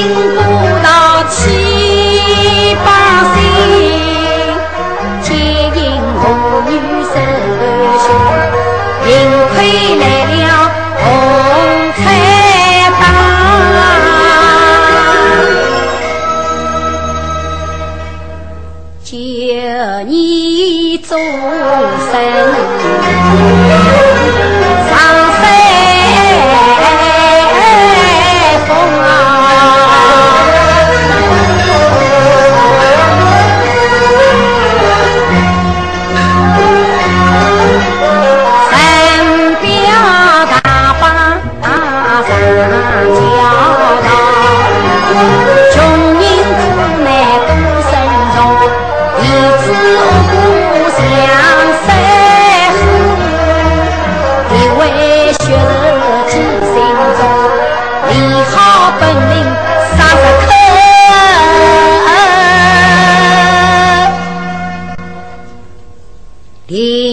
金箍套起绑身，皆因妇女人穷，幸亏来了红彩棒，救你终身。ti.